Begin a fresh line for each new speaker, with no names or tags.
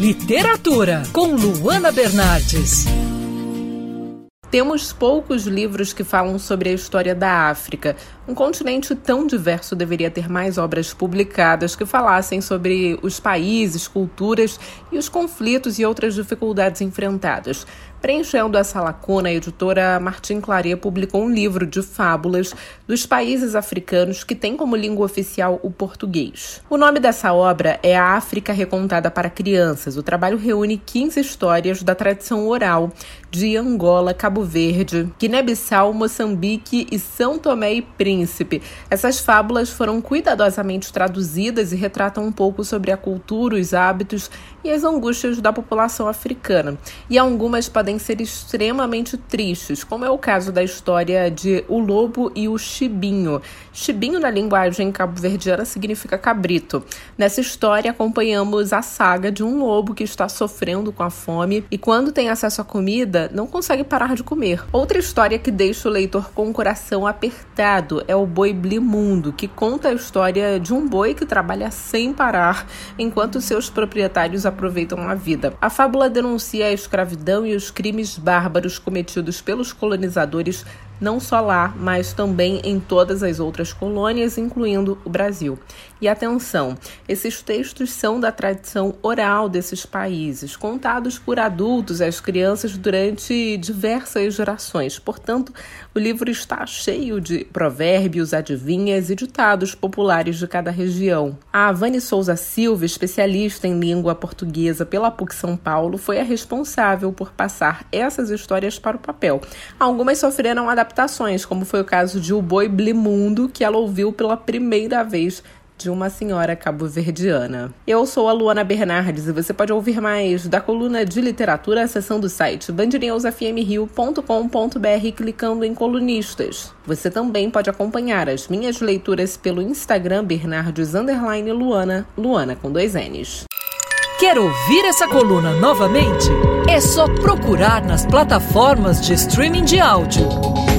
Literatura com Luana Bernardes.
Temos poucos livros que falam sobre a história da África. Um continente tão diverso deveria ter mais obras publicadas que falassem sobre os países, culturas e os conflitos e outras dificuldades enfrentadas. Preenchendo essa lacuna, a editora Martin Claret publicou um livro de fábulas dos países africanos que tem como língua oficial o português. O nome dessa obra é A África Recontada para Crianças. O trabalho reúne 15 histórias da tradição oral de Angola, Cabo Verde, Guiné-Bissau, Moçambique e São Tomé e Príncipe. Essas fábulas foram cuidadosamente traduzidas e retratam um pouco sobre a cultura, os hábitos e as angústias da população africana. E algumas podem podem ser extremamente tristes, como é o caso da história de O Lobo e o Chibinho. Chibinho, na linguagem cabo-verdiana, significa cabrito. Nessa história, acompanhamos a saga de um lobo que está sofrendo com a fome e, quando tem acesso à comida, não consegue parar de comer. Outra história que deixa o leitor com o coração apertado é o Boi Blimundo, que conta a história de um boi que trabalha sem parar enquanto seus proprietários aproveitam a vida. A fábula denuncia a escravidão e os crimes bárbaros cometidos pelos colonizadores não só lá, mas também em todas as outras colônias, incluindo o Brasil. E atenção, esses textos são da tradição oral desses países, contados por adultos às crianças durante diversas gerações. Portanto, o livro está cheio de provérbios, adivinhas e ditados populares de cada região. A Vani Souza Silva, especialista em língua portuguesa pela PUC São Paulo, foi a responsável por passar essas histórias para o papel. Algumas sofreram adaptações adaptações, como foi o caso de O Boi Blimundo, que ela ouviu pela primeira vez de uma senhora cabo-verdiana. Eu sou a Luana Bernardes e você pode ouvir mais da coluna de literatura acessando o site bandnewsfmrio.com.br clicando em colunistas. Você também pode acompanhar as minhas leituras pelo Instagram Bernardes Luana, Luana com dois N's.
Quer ouvir essa coluna novamente? É só procurar nas plataformas de streaming de áudio.